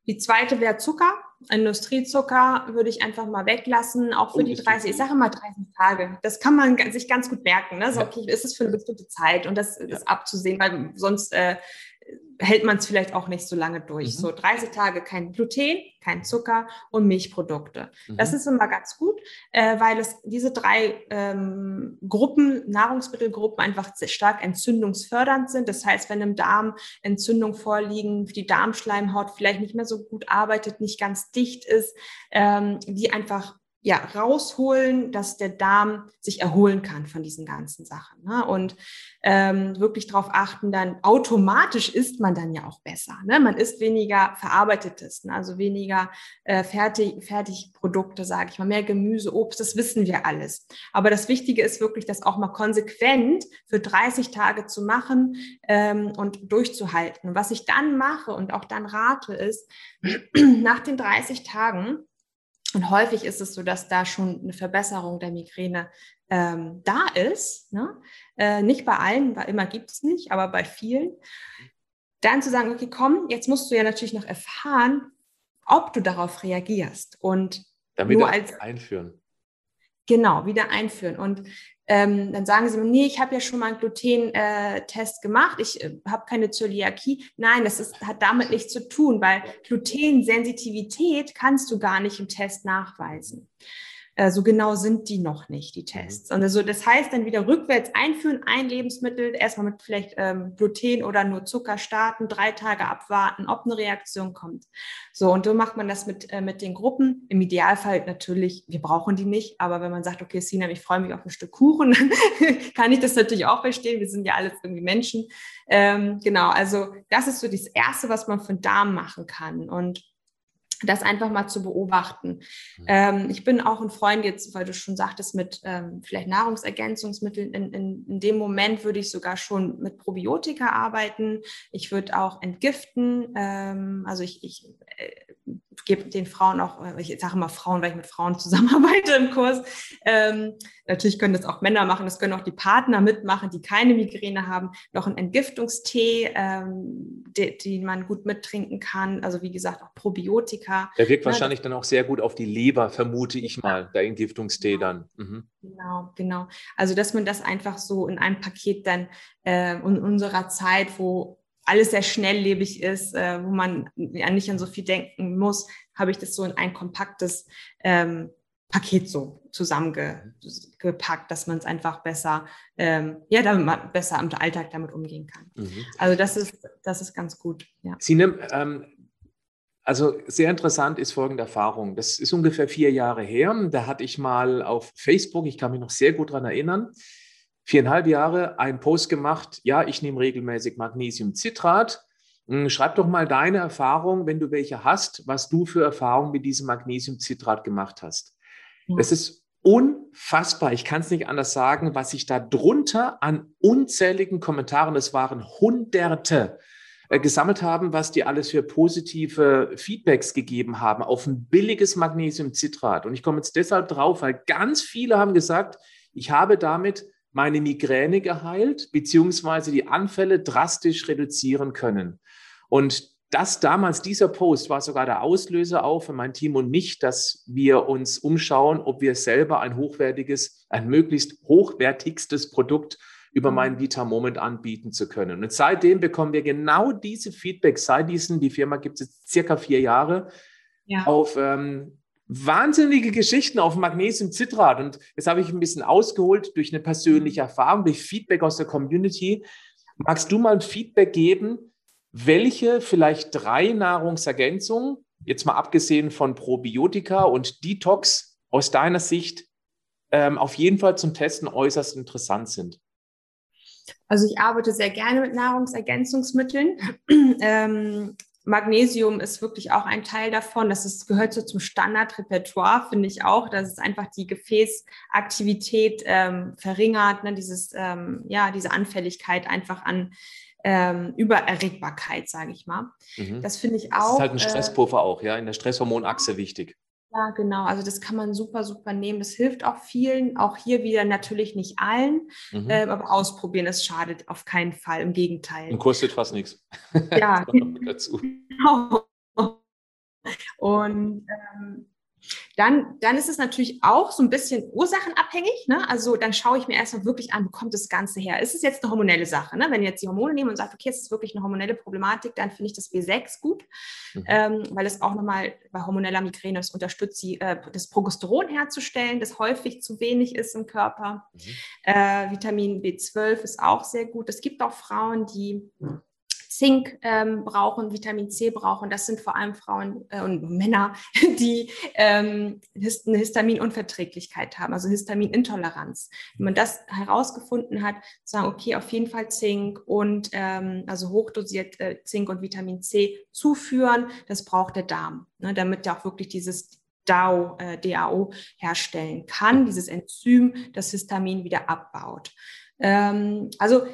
Die zweite wäre Zucker. Industriezucker würde ich einfach mal weglassen, auch für oh, die 30, ich sage mal 30 Tage. Das kann man sich ganz gut merken. Ne? So, okay, ist es für eine bestimmte Zeit und das ja. ist abzusehen, weil sonst äh, hält man es vielleicht auch nicht so lange durch. Mhm. So 30 Tage kein Gluten, kein Zucker und Milchprodukte. Mhm. Das ist immer ganz gut, äh, weil es diese drei ähm, Gruppen, Nahrungsmittelgruppen einfach stark entzündungsfördernd sind. Das heißt, wenn im Darm Entzündungen vorliegen, die Darmschleimhaut vielleicht nicht mehr so gut arbeitet, nicht ganz dicht ist, ähm, die einfach ja, rausholen, dass der Darm sich erholen kann von diesen ganzen Sachen. Ne? Und ähm, wirklich darauf achten, dann automatisch isst man dann ja auch besser. Ne? Man isst weniger Verarbeitetes, ne? also weniger äh, Fertig, Fertigprodukte, sage ich mal, mehr Gemüse, Obst, das wissen wir alles. Aber das Wichtige ist wirklich, das auch mal konsequent für 30 Tage zu machen ähm, und durchzuhalten. Und was ich dann mache und auch dann rate, ist, nach den 30 Tagen, und häufig ist es so, dass da schon eine Verbesserung der Migräne ähm, da ist. Ne? Äh, nicht bei allen, weil immer gibt es nicht, aber bei vielen. Dann zu sagen, okay, komm, jetzt musst du ja natürlich noch erfahren, ob du darauf reagierst. Und damit nur als einführen. Genau, wieder einführen. Und ähm, dann sagen sie mir, nee, ich habe ja schon mal einen Gluten-Test gemacht, ich äh, habe keine Zöliakie. Nein, das ist, hat damit nichts zu tun, weil Glutensensitivität kannst du gar nicht im Test nachweisen. Äh, so genau sind die noch nicht, die mhm. Tests. Und also das heißt dann wieder rückwärts einführen, ein Lebensmittel, erstmal mit vielleicht ähm, Gluten oder nur Zucker starten, drei Tage abwarten, ob eine Reaktion kommt. So, und so macht man das mit, äh, mit den Gruppen. Im Idealfall natürlich, wir brauchen die nicht, aber wenn man sagt, okay, Sina, ich freue mich auf ein Stück Kuchen, kann ich das natürlich auch verstehen. Wir sind ja alles irgendwie Menschen. Ähm, genau, also das ist so das Erste, was man für den Darm machen kann. Und das einfach mal zu beobachten. Mhm. Ähm, ich bin auch ein Freund jetzt, weil du schon sagtest, mit ähm, vielleicht Nahrungsergänzungsmitteln. In, in, in, dem Moment würde ich sogar schon mit Probiotika arbeiten. Ich würde auch entgiften. Ähm, also ich, ich äh, gebe den Frauen auch, äh, ich sage immer Frauen, weil ich mit Frauen zusammenarbeite im Kurs. Ähm, natürlich können das auch Männer machen, das können auch die Partner mitmachen, die keine Migräne haben. Noch ein Entgiftungstee, ähm, den man gut mittrinken kann. Also wie gesagt, auch Probiotika. Der wirkt ja, wahrscheinlich dann auch sehr gut auf die Leber, vermute ich mal, der Entgiftungstee genau. dann. Mhm. Genau, genau. Also dass man das einfach so in einem Paket dann äh, in unserer Zeit, wo alles sehr schnelllebig ist, äh, wo man ja nicht an so viel denken muss, habe ich das so in ein kompaktes ähm, Paket so zusammengepackt, dass man es einfach besser, ähm, ja, damit man besser im Alltag damit umgehen kann. Mhm. Also das ist, das ist ganz gut. Ja. Sie nimmt, ähm, also sehr interessant ist folgende Erfahrung. Das ist ungefähr vier Jahre her. Da hatte ich mal auf Facebook, ich kann mich noch sehr gut daran erinnern, viereinhalb Jahre einen Post gemacht, ja, ich nehme regelmäßig Magnesiumcitrat. Hm, schreib doch mal deine Erfahrung, wenn du welche hast, was du für Erfahrungen mit diesem Magnesiumcitrat gemacht hast. Ja. Das ist unfassbar. Ich kann es nicht anders sagen, was ich da drunter an unzähligen Kommentaren, das waren Hunderte, äh, gesammelt haben, was die alles für positive Feedbacks gegeben haben auf ein billiges Magnesiumcitrat. Und ich komme jetzt deshalb drauf, weil ganz viele haben gesagt, ich habe damit meine Migräne geheilt, beziehungsweise die Anfälle drastisch reduzieren können. Und das damals, dieser Post war sogar der Auslöser auch für mein Team und mich, dass wir uns umschauen, ob wir selber ein hochwertiges, ein möglichst hochwertigstes Produkt über meinen Vita Moment anbieten zu können. Und seitdem bekommen wir genau diese Feedbacks, seit diesen, die Firma gibt es jetzt circa vier Jahre, ja. auf ähm, wahnsinnige Geschichten auf Magnesium-Citrat. Und jetzt habe ich ein bisschen ausgeholt durch eine persönliche Erfahrung, durch Feedback aus der Community. Magst du mal ein Feedback geben, welche vielleicht drei Nahrungsergänzungen, jetzt mal abgesehen von Probiotika und Detox, aus deiner Sicht ähm, auf jeden Fall zum Testen äußerst interessant sind? Also ich arbeite sehr gerne mit Nahrungsergänzungsmitteln. ähm, Magnesium ist wirklich auch ein Teil davon. Das ist, gehört so zum Standardrepertoire, finde ich auch, dass es einfach die Gefäßaktivität ähm, verringert, ne? Dieses, ähm, ja, diese Anfälligkeit einfach an ähm, Übererregbarkeit, sage ich mal. Mhm. Das finde ich auch. Das ist halt ein äh, Stresspuffer äh, auch, ja, in der Stresshormonachse wichtig. Ja, genau. Also das kann man super, super nehmen. Das hilft auch vielen, auch hier wieder natürlich nicht allen, mhm. ähm, aber ausprobieren, es schadet auf keinen Fall. Im Gegenteil. Und kostet fast nichts. Ja. dazu. Genau. Und ähm, dann, dann ist es natürlich auch so ein bisschen ursachenabhängig. Ne? Also dann schaue ich mir erstmal wirklich an, wo kommt das Ganze her? Ist es jetzt eine hormonelle Sache? Ne? Wenn ihr jetzt die Hormone nehmen und sagt, okay, es ist wirklich eine hormonelle Problematik, dann finde ich das B6 gut, mhm. ähm, weil es auch nochmal bei hormoneller Migräne es unterstützt, die, äh, das Progesteron herzustellen, das häufig zu wenig ist im Körper. Mhm. Äh, Vitamin B12 ist auch sehr gut. Es gibt auch Frauen, die Zink ähm, brauchen, Vitamin C brauchen. Das sind vor allem Frauen äh, und Männer, die ähm, eine Histaminunverträglichkeit haben, also Histaminintoleranz. Wenn man das herausgefunden hat, sagen, okay, auf jeden Fall Zink und ähm, also hochdosiert äh, Zink und Vitamin C zuführen, das braucht der Darm, ne, damit er auch wirklich dieses DAO, äh, DAO herstellen kann, dieses Enzym, das Histamin wieder abbaut. Ähm, also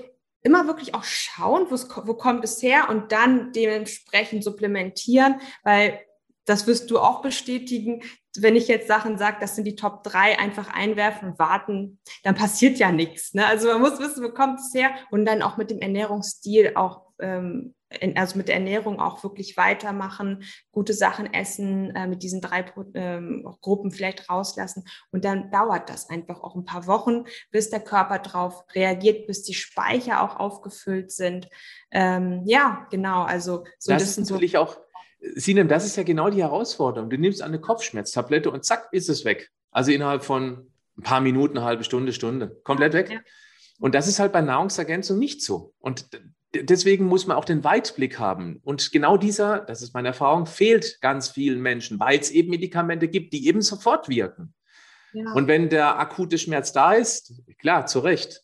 immer wirklich auch schauen, wo kommt es her und dann dementsprechend supplementieren, weil das wirst du auch bestätigen. Wenn ich jetzt Sachen sage, das sind die Top 3, einfach einwerfen warten, dann passiert ja nichts. Ne? Also man muss wissen, wo kommt es her und dann auch mit dem Ernährungsstil auch ähm, also mit der Ernährung auch wirklich weitermachen, gute Sachen essen, äh, mit diesen drei ähm, Gruppen vielleicht rauslassen. Und dann dauert das einfach auch ein paar Wochen, bis der Körper drauf reagiert, bis die Speicher auch aufgefüllt sind. Ähm, ja, genau. Also so das, das ist natürlich so auch, Sinem, das ist ja genau die Herausforderung. Du nimmst eine Kopfschmerztablette und zack, ist es weg. Also innerhalb von ein paar Minuten, eine halbe Stunde, Stunde. Komplett weg. Ja. Und das ist halt bei Nahrungsergänzung nicht so. Und deswegen muss man auch den Weitblick haben. Und genau dieser, das ist meine Erfahrung, fehlt ganz vielen Menschen, weil es eben Medikamente gibt, die eben sofort wirken. Ja. Und wenn der akute Schmerz da ist, klar, zu Recht.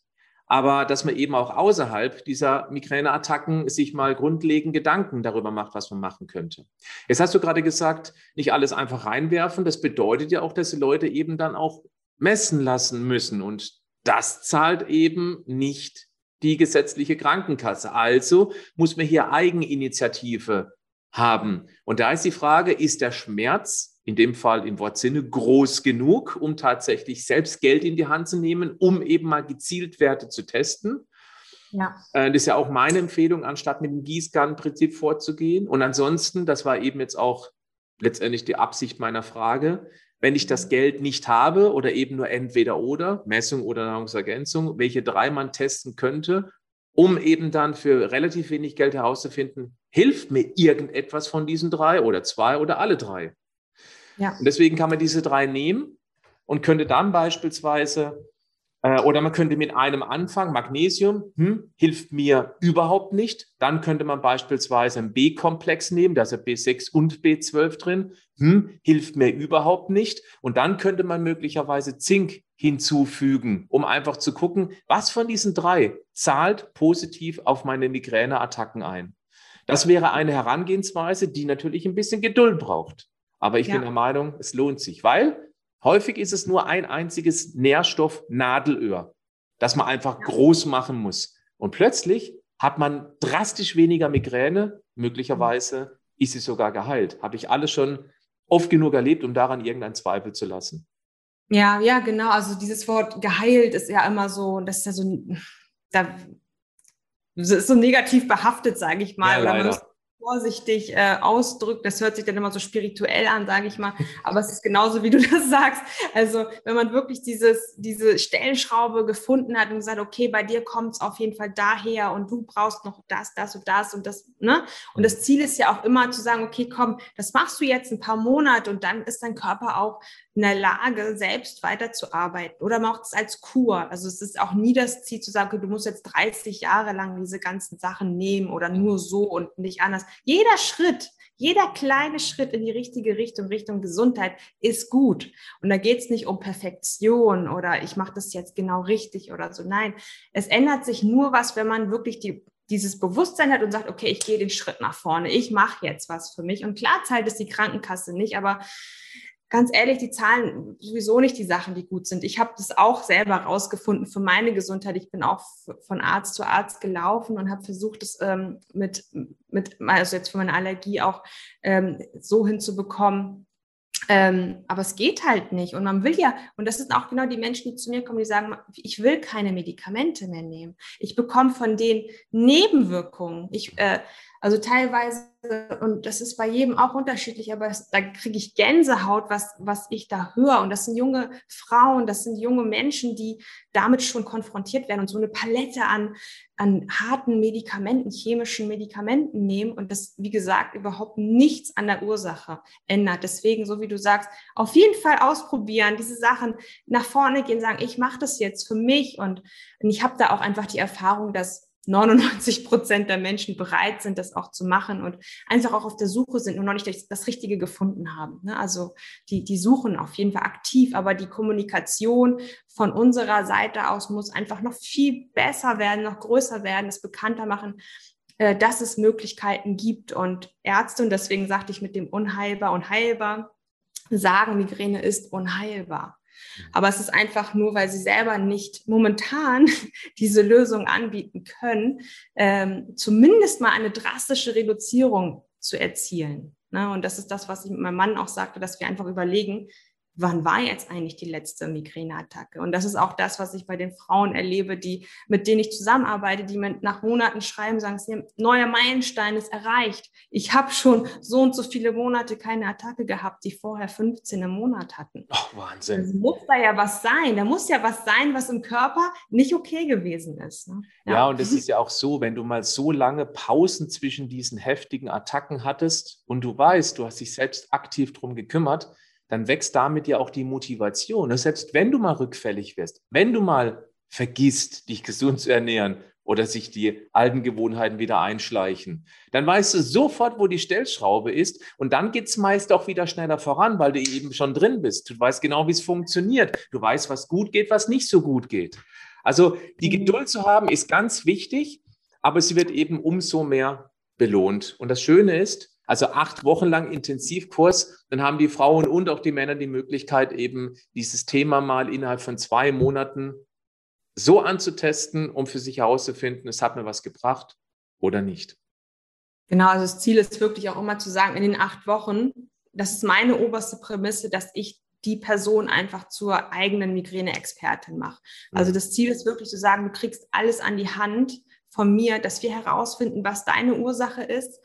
Aber dass man eben auch außerhalb dieser Migräneattacken sich mal grundlegend Gedanken darüber macht, was man machen könnte. Jetzt hast du gerade gesagt, nicht alles einfach reinwerfen. Das bedeutet ja auch, dass die Leute eben dann auch messen lassen müssen. Und das zahlt eben nicht die gesetzliche Krankenkasse. Also muss man hier Eigeninitiative haben. Und da ist die Frage, ist der Schmerz in dem Fall im Wortsinne groß genug, um tatsächlich selbst Geld in die Hand zu nehmen, um eben mal gezielt Werte zu testen? Ja. Äh, das ist ja auch meine Empfehlung, anstatt mit dem Gießkannenprinzip vorzugehen. Und ansonsten, das war eben jetzt auch letztendlich die Absicht meiner Frage, wenn ich das Geld nicht habe oder eben nur entweder oder, Messung oder Nahrungsergänzung, welche drei man testen könnte, um eben dann für relativ wenig Geld herauszufinden, hilft mir irgendetwas von diesen drei oder zwei oder alle drei. Ja. Und deswegen kann man diese drei nehmen und könnte dann beispielsweise oder man könnte mit einem anfangen, Magnesium hm, hilft mir überhaupt nicht. Dann könnte man beispielsweise einen B-Komplex nehmen, da ist ja B6 und B12 drin, hm, hilft mir überhaupt nicht. Und dann könnte man möglicherweise Zink hinzufügen, um einfach zu gucken, was von diesen drei zahlt positiv auf meine Migräneattacken ein. Das wäre eine Herangehensweise, die natürlich ein bisschen Geduld braucht. Aber ich ja. bin der Meinung, es lohnt sich, weil Häufig ist es nur ein einziges Nährstoff Nadelöhr, das man einfach groß machen muss. Und plötzlich hat man drastisch weniger Migräne, möglicherweise ist sie sogar geheilt. Habe ich alles schon oft genug erlebt, um daran irgendeinen Zweifel zu lassen. Ja, ja, genau. Also dieses Wort geheilt ist ja immer so, das ist ja so, da, ist so negativ behaftet, sage ich mal. Ja, vorsichtig äh, ausdrückt. Das hört sich dann immer so spirituell an, sage ich mal. Aber es ist genauso, wie du das sagst. Also wenn man wirklich dieses, diese Stellschraube gefunden hat und gesagt, okay, bei dir kommt es auf jeden Fall daher und du brauchst noch das, das und das und das. Ne? Und das Ziel ist ja auch immer zu sagen, okay, komm, das machst du jetzt ein paar Monate und dann ist dein Körper auch in der Lage, selbst weiterzuarbeiten oder macht es als Kur. Also es ist auch nie das Ziel zu sagen, du musst jetzt 30 Jahre lang diese ganzen Sachen nehmen oder nur so und nicht anders. Jeder Schritt, jeder kleine Schritt in die richtige Richtung, Richtung Gesundheit ist gut. Und da geht es nicht um Perfektion oder ich mache das jetzt genau richtig oder so. Nein, es ändert sich nur was, wenn man wirklich die dieses Bewusstsein hat und sagt, okay, ich gehe den Schritt nach vorne, ich mache jetzt was für mich. Und klar zahlt es die Krankenkasse nicht, aber ganz ehrlich, die zahlen sowieso nicht die Sachen, die gut sind. Ich habe das auch selber rausgefunden für meine Gesundheit. Ich bin auch von Arzt zu Arzt gelaufen und habe versucht, es ähm, mit, mit, also jetzt für meine Allergie auch ähm, so hinzubekommen, ähm, aber es geht halt nicht. Und man will ja, und das sind auch genau die Menschen, die zu mir kommen, die sagen, ich will keine Medikamente mehr nehmen. Ich bekomme von den Nebenwirkungen. Ich, äh, also teilweise, und das ist bei jedem auch unterschiedlich, aber es, da kriege ich Gänsehaut, was, was ich da höre. Und das sind junge Frauen, das sind junge Menschen, die damit schon konfrontiert werden und so eine Palette an, an harten Medikamenten, chemischen Medikamenten nehmen und das, wie gesagt, überhaupt nichts an der Ursache ändert. Deswegen, so wie du sagst, auf jeden Fall ausprobieren, diese Sachen nach vorne gehen, sagen, ich mache das jetzt für mich. Und, und ich habe da auch einfach die Erfahrung, dass 99 Prozent der Menschen bereit sind, das auch zu machen und einfach auch auf der Suche sind und noch nicht das Richtige gefunden haben. Ne? Also die, die suchen auf jeden Fall aktiv, aber die Kommunikation von unserer Seite aus muss einfach noch viel besser werden, noch größer werden, es bekannter machen, äh, dass es Möglichkeiten gibt und Ärzte, und deswegen sagte ich mit dem unheilbar und heilbar, sagen, Migräne ist unheilbar. Aber es ist einfach nur, weil sie selber nicht momentan diese Lösung anbieten können, ähm, zumindest mal eine drastische Reduzierung zu erzielen. Ne? Und das ist das, was ich mit meinem Mann auch sagte, dass wir einfach überlegen, wann war jetzt eigentlich die letzte Migräneattacke? Und das ist auch das, was ich bei den Frauen erlebe, die, mit denen ich zusammenarbeite, die mir nach Monaten schreiben, sagen, neuer Meilenstein ist erreicht. Ich habe schon so und so viele Monate keine Attacke gehabt, die vorher 15 im Monat hatten. Ach, Wahnsinn. Also muss da ja was sein. Da muss ja was sein, was im Körper nicht okay gewesen ist. Ne? Ja. ja, und es ist ja auch so, wenn du mal so lange Pausen zwischen diesen heftigen Attacken hattest und du weißt, du hast dich selbst aktiv drum gekümmert, dann wächst damit ja auch die Motivation. Und selbst wenn du mal rückfällig wirst, wenn du mal vergisst, dich gesund zu ernähren oder sich die alten Gewohnheiten wieder einschleichen, dann weißt du sofort, wo die Stellschraube ist und dann geht es meist auch wieder schneller voran, weil du eben schon drin bist. Du weißt genau, wie es funktioniert. Du weißt, was gut geht, was nicht so gut geht. Also die mhm. Geduld zu haben ist ganz wichtig, aber sie wird eben umso mehr belohnt. Und das Schöne ist, also acht Wochen lang Intensivkurs, dann haben die Frauen und auch die Männer die Möglichkeit, eben dieses Thema mal innerhalb von zwei Monaten so anzutesten, um für sich herauszufinden, es hat mir was gebracht oder nicht. Genau, also das Ziel ist wirklich auch immer zu sagen, in den acht Wochen, das ist meine oberste Prämisse, dass ich die Person einfach zur eigenen Migräne-Expertin mache. Also das Ziel ist wirklich zu sagen, du kriegst alles an die Hand von mir, dass wir herausfinden, was deine Ursache ist,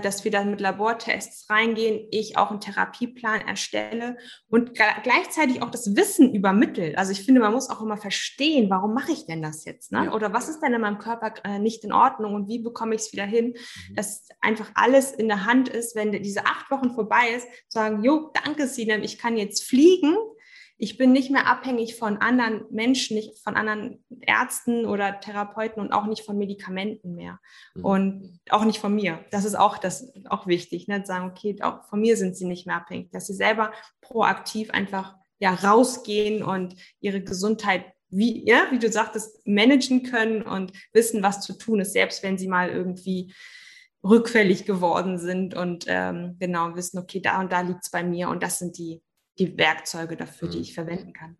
dass wir dann mit Labortests reingehen, ich auch einen Therapieplan erstelle und gleichzeitig auch das Wissen übermittle. Also ich finde, man muss auch immer verstehen, warum mache ich denn das jetzt? Ne? Oder was ist denn in meinem Körper äh, nicht in Ordnung und wie bekomme ich es wieder hin, mhm. dass einfach alles in der Hand ist, wenn diese acht Wochen vorbei ist, sagen, jo, danke Sinem, ich kann jetzt fliegen ich bin nicht mehr abhängig von anderen Menschen, nicht von anderen Ärzten oder Therapeuten und auch nicht von Medikamenten mehr. Mhm. Und auch nicht von mir. Das ist auch, das auch wichtig, ne? sagen, okay, auch von mir sind sie nicht mehr abhängig, dass sie selber proaktiv einfach ja, rausgehen und ihre Gesundheit wie, ja, wie du sagtest, managen können und wissen, was zu tun ist, selbst wenn sie mal irgendwie rückfällig geworden sind und ähm, genau wissen, okay, da und da liegt es bei mir und das sind die die Werkzeuge dafür, die mhm. ich verwenden kann.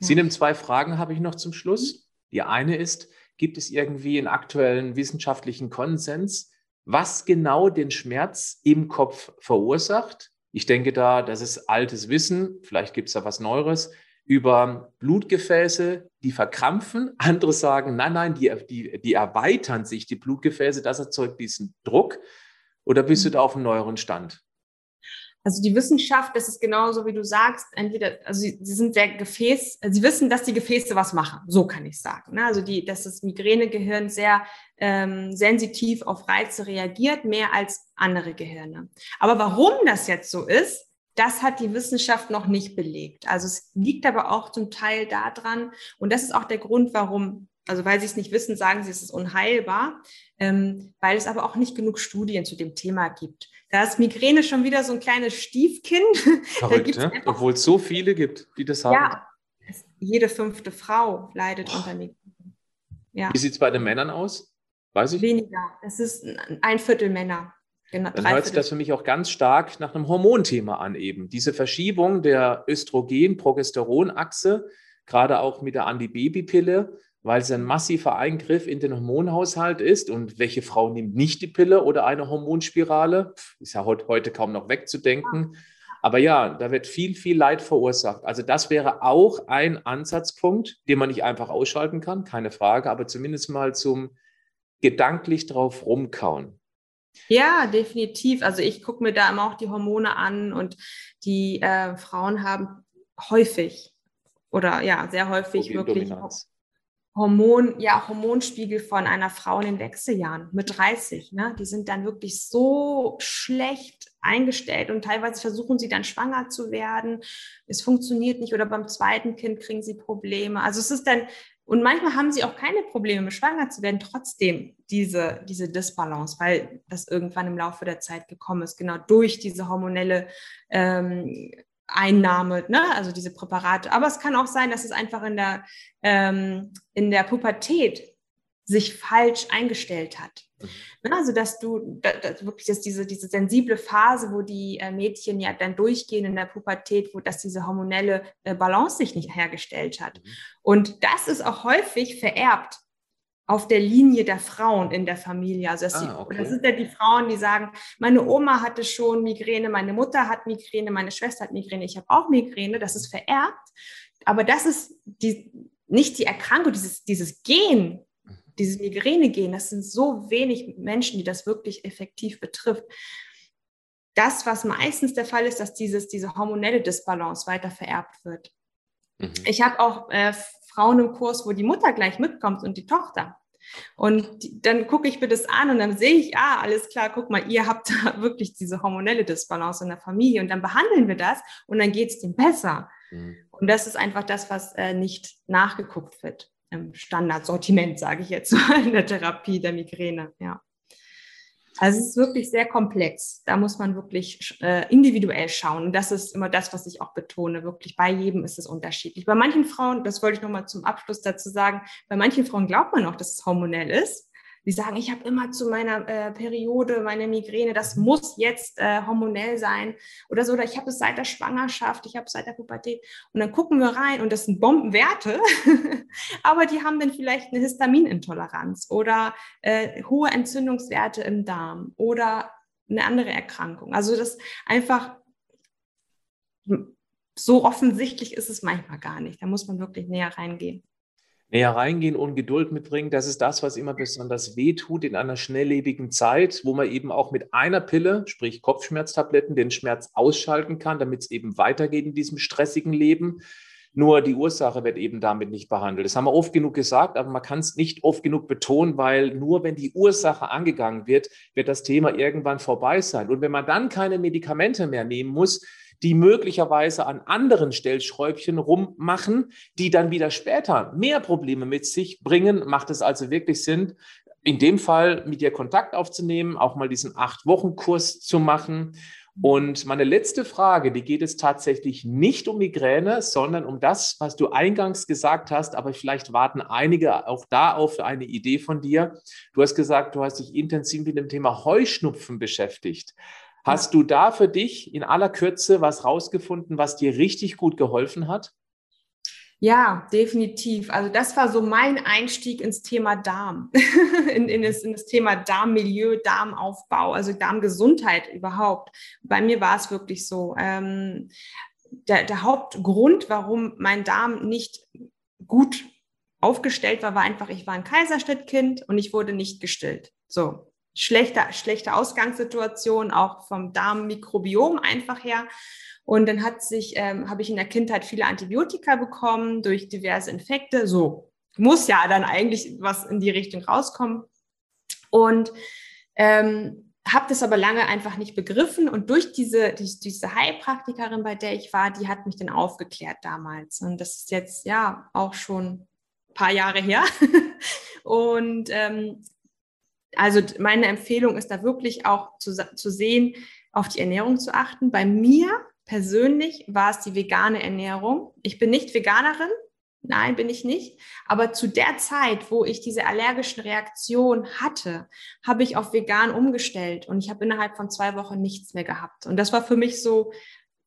Ja. Sie nehmen zwei Fragen, habe ich noch zum Schluss. Die eine ist, gibt es irgendwie einen aktuellen wissenschaftlichen Konsens, was genau den Schmerz im Kopf verursacht? Ich denke da, das ist altes Wissen, vielleicht gibt es da was Neues, über Blutgefäße, die verkrampfen. Andere sagen, nein, nein, die, die, die erweitern sich, die Blutgefäße, das erzeugt diesen Druck. Oder bist du mhm. da auf einem neueren Stand? Also die Wissenschaft, das ist genauso wie du sagst, entweder, also sie, sie sind sehr Gefäß, sie wissen, dass die Gefäße was machen, so kann ich sagen. Ne? Also die, dass das Migränegehirn sehr ähm, sensitiv auf Reize reagiert, mehr als andere Gehirne. Aber warum das jetzt so ist, das hat die Wissenschaft noch nicht belegt. Also es liegt aber auch zum Teil daran, und das ist auch der Grund, warum also weil sie es nicht wissen, sagen sie, es ist unheilbar, ähm, weil es aber auch nicht genug Studien zu dem Thema gibt. Da ist Migräne schon wieder so ein kleines Stiefkind. Verrückt, ja? Obwohl es so viele gibt, die das haben. Ja, jede fünfte Frau leidet oh. unter Migräne. Ja. Wie sieht es bei den Männern aus? Weiß ich? Weniger. Es ist ein Viertel Männer. Genau, Dann hört sich das für mich auch ganz stark nach einem Hormonthema an eben. Diese Verschiebung der Östrogen-Progesteron-Achse, gerade auch mit der Antibabypille, weil es ein massiver Eingriff in den Hormonhaushalt ist. Und welche Frau nimmt nicht die Pille oder eine Hormonspirale? Ist ja heute kaum noch wegzudenken. Aber ja, da wird viel, viel Leid verursacht. Also das wäre auch ein Ansatzpunkt, den man nicht einfach ausschalten kann, keine Frage, aber zumindest mal zum gedanklich drauf rumkauen. Ja, definitiv. Also ich gucke mir da immer auch die Hormone an und die äh, Frauen haben häufig oder ja, sehr häufig wirklich Hormon, ja, Hormonspiegel von einer Frau in den Wechseljahren mit 30. Ne? Die sind dann wirklich so schlecht eingestellt und teilweise versuchen sie dann schwanger zu werden. Es funktioniert nicht oder beim zweiten Kind kriegen sie Probleme. Also es ist dann, und manchmal haben sie auch keine Probleme, schwanger zu werden, trotzdem diese, diese Disbalance, weil das irgendwann im Laufe der Zeit gekommen ist, genau durch diese hormonelle ähm, Einnahme, ne? also diese Präparate. Aber es kann auch sein, dass es einfach in der, ähm, in der Pubertät sich falsch eingestellt hat. Mhm. Ne? Also dass du dass wirklich dass diese, diese sensible Phase, wo die äh, Mädchen ja dann durchgehen in der Pubertät, wo dass diese hormonelle äh, Balance sich nicht hergestellt hat. Mhm. Und das ist auch häufig vererbt auf der Linie der Frauen in der Familie. Also das, ah, okay. das sind ja die Frauen, die sagen, meine Oma hatte schon Migräne, meine Mutter hat Migräne, meine Schwester hat Migräne, ich habe auch Migräne, das ist vererbt. Aber das ist die, nicht die Erkrankung, dieses, dieses Gen, mhm. dieses Migräne-Gen, das sind so wenig Menschen, die das wirklich effektiv betrifft. Das, was meistens der Fall ist, dass dieses, diese hormonelle Disbalance weiter vererbt wird. Mhm. Ich habe auch äh, Frauen im Kurs, wo die Mutter gleich mitkommt und die Tochter. Und dann gucke ich mir das an und dann sehe ich, ah, alles klar, guck mal, ihr habt da wirklich diese hormonelle Disbalance in der Familie und dann behandeln wir das und dann geht es dem besser. Mhm. Und das ist einfach das, was äh, nicht nachgeguckt wird im Standardsortiment, sage ich jetzt in der Therapie der Migräne. Ja. Also es ist wirklich sehr komplex. Da muss man wirklich äh, individuell schauen. Und das ist immer das, was ich auch betone. Wirklich bei jedem ist es unterschiedlich. Bei manchen Frauen, das wollte ich nochmal zum Abschluss dazu sagen, bei manchen Frauen glaubt man auch, dass es hormonell ist die sagen, ich habe immer zu meiner äh, Periode meine Migräne, das muss jetzt äh, hormonell sein oder so, oder ich habe es seit der Schwangerschaft, ich habe es seit der Pubertät. Und dann gucken wir rein und das sind Bombenwerte, aber die haben dann vielleicht eine Histaminintoleranz oder äh, hohe Entzündungswerte im Darm oder eine andere Erkrankung. Also das einfach so offensichtlich ist es manchmal gar nicht. Da muss man wirklich näher reingehen näher reingehen und Geduld mitbringen. Das ist das, was immer besonders wehtut in einer schnelllebigen Zeit, wo man eben auch mit einer Pille, sprich Kopfschmerztabletten, den Schmerz ausschalten kann, damit es eben weitergeht in diesem stressigen Leben. Nur die Ursache wird eben damit nicht behandelt. Das haben wir oft genug gesagt, aber man kann es nicht oft genug betonen, weil nur wenn die Ursache angegangen wird, wird das Thema irgendwann vorbei sein. Und wenn man dann keine Medikamente mehr nehmen muss, die möglicherweise an anderen Stellschräubchen rummachen, die dann wieder später mehr Probleme mit sich bringen, macht es also wirklich Sinn, in dem Fall mit dir Kontakt aufzunehmen, auch mal diesen Acht-Wochen-Kurs zu machen. Und meine letzte Frage, die geht es tatsächlich nicht um Migräne, sondern um das, was du eingangs gesagt hast, aber vielleicht warten einige auch da auf eine Idee von dir. Du hast gesagt, du hast dich intensiv mit dem Thema Heuschnupfen beschäftigt. Hast du da für dich in aller Kürze was rausgefunden, was dir richtig gut geholfen hat? Ja, definitiv. Also das war so mein Einstieg ins Thema Darm, in, in, das, in, das, Thema Darmmilieu, Darmaufbau, also Darmgesundheit überhaupt. Bei mir war es wirklich so. Ähm, der, der Hauptgrund, warum mein Darm nicht gut aufgestellt war, war einfach, ich war ein Kaiserschnittkind und ich wurde nicht gestillt. So, schlechte, schlechte Ausgangssituation, auch vom Darmmikrobiom einfach her. Und dann hat sich, ähm, habe ich in der Kindheit viele Antibiotika bekommen durch diverse Infekte. So muss ja dann eigentlich was in die Richtung rauskommen. Und ähm, habe das aber lange einfach nicht begriffen. Und durch diese, die, diese Heilpraktikerin, bei der ich war, die hat mich dann aufgeklärt damals. Und das ist jetzt ja auch schon ein paar Jahre her. und ähm, also meine Empfehlung ist da wirklich auch zu, zu sehen, auf die Ernährung zu achten. Bei mir persönlich war es die vegane Ernährung. Ich bin nicht Veganerin, Nein, bin ich nicht. Aber zu der Zeit, wo ich diese allergischen Reaktionen hatte, habe ich auf vegan umgestellt und ich habe innerhalb von zwei Wochen nichts mehr gehabt. Und das war für mich so,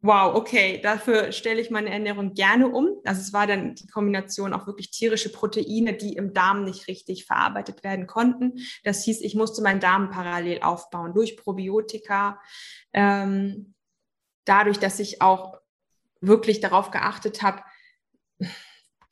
wow, okay, dafür stelle ich meine Ernährung gerne um. Also es war dann die Kombination auch wirklich tierische Proteine, die im Darm nicht richtig verarbeitet werden konnten. Das hieß, ich musste meinen Darm parallel aufbauen durch Probiotika. Ähm, dadurch, dass ich auch wirklich darauf geachtet habe,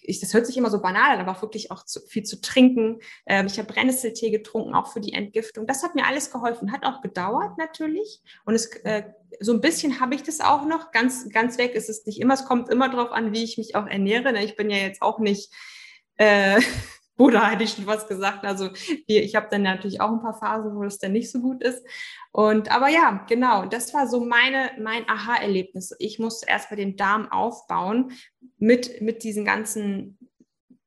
ich, das hört sich immer so banal an, aber wirklich auch zu, viel zu trinken. Ähm, ich habe Brennnesseltee getrunken, auch für die Entgiftung. Das hat mir alles geholfen, hat auch gedauert natürlich. Und es, äh, so ein bisschen habe ich das auch noch. Ganz, ganz weg ist es nicht immer. Es kommt immer darauf an, wie ich mich auch ernähre. Ne? Ich bin ja jetzt auch nicht äh, Buddha hätte ich schon was gesagt. Also ich habe dann natürlich auch ein paar Phasen, wo es dann nicht so gut ist. Und aber ja, genau, das war so meine, mein Aha-Erlebnis. Ich musste erst mal den Darm aufbauen mit, mit diesen ganzen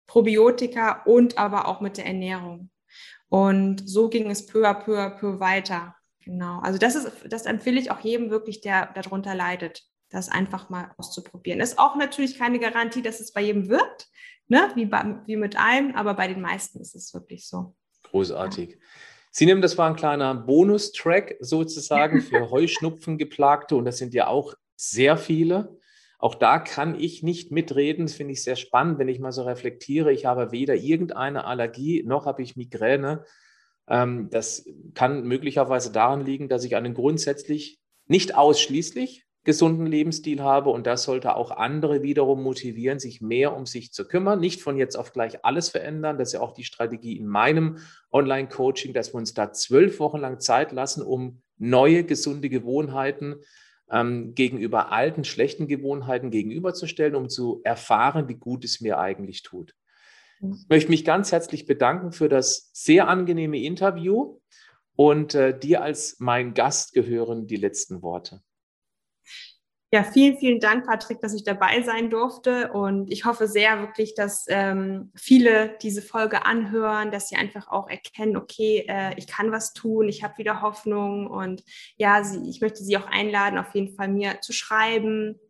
Probiotika und aber auch mit der Ernährung. Und so ging es peu à peu à peu weiter. Genau. Also das ist, das empfehle ich auch jedem wirklich, der darunter leidet, das einfach mal auszuprobieren. Ist auch natürlich keine Garantie, dass es bei jedem wirkt ne? wie, bei, wie mit einem, aber bei den meisten ist es wirklich so. Großartig. Ja. Sie nehmen, das war ein kleiner Bonustrack sozusagen für Heuschnupfengeplagte und das sind ja auch sehr viele. Auch da kann ich nicht mitreden. Das finde ich sehr spannend, wenn ich mal so reflektiere. Ich habe weder irgendeine Allergie noch habe ich Migräne. Ähm, das kann möglicherweise daran liegen, dass ich einen grundsätzlich nicht ausschließlich gesunden Lebensstil habe und das sollte auch andere wiederum motivieren, sich mehr um sich zu kümmern. Nicht von jetzt auf gleich alles verändern. Das ist ja auch die Strategie in meinem Online-Coaching, dass wir uns da zwölf Wochen lang Zeit lassen, um neue gesunde Gewohnheiten ähm, gegenüber alten, schlechten Gewohnheiten gegenüberzustellen, um zu erfahren, wie gut es mir eigentlich tut. Mhm. Ich möchte mich ganz herzlich bedanken für das sehr angenehme Interview und äh, dir als mein Gast gehören die letzten Worte. Ja, vielen, vielen Dank, Patrick, dass ich dabei sein durfte. Und ich hoffe sehr wirklich, dass ähm, viele diese Folge anhören, dass sie einfach auch erkennen, okay, äh, ich kann was tun, ich habe wieder Hoffnung. Und ja, sie, ich möchte Sie auch einladen, auf jeden Fall mir zu schreiben.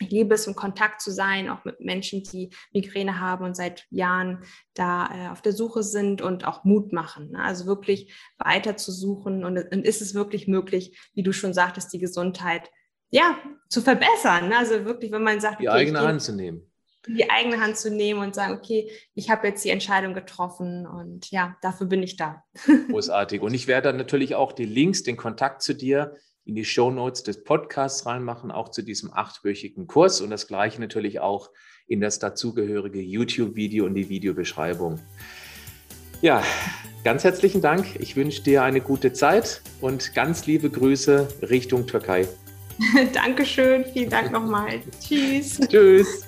Ich liebe es, im Kontakt zu sein, auch mit Menschen, die Migräne haben und seit Jahren da äh, auf der Suche sind und auch Mut machen. Ne? Also wirklich weiter zu suchen. Und, und ist es wirklich möglich, wie du schon sagtest, die Gesundheit ja, zu verbessern. Also wirklich, wenn man sagt, die okay, eigene Hand zu nehmen. Die eigene Hand zu nehmen und sagen, okay, ich habe jetzt die Entscheidung getroffen und ja, dafür bin ich da. Großartig. Und ich werde dann natürlich auch die Links, den Kontakt zu dir in die Show Notes des Podcasts reinmachen, auch zu diesem achtwöchigen Kurs und das gleiche natürlich auch in das dazugehörige YouTube-Video und die Videobeschreibung. Ja, ganz herzlichen Dank. Ich wünsche dir eine gute Zeit und ganz liebe Grüße Richtung Türkei. Dankeschön, vielen Dank nochmal. Tschüss. Tschüss.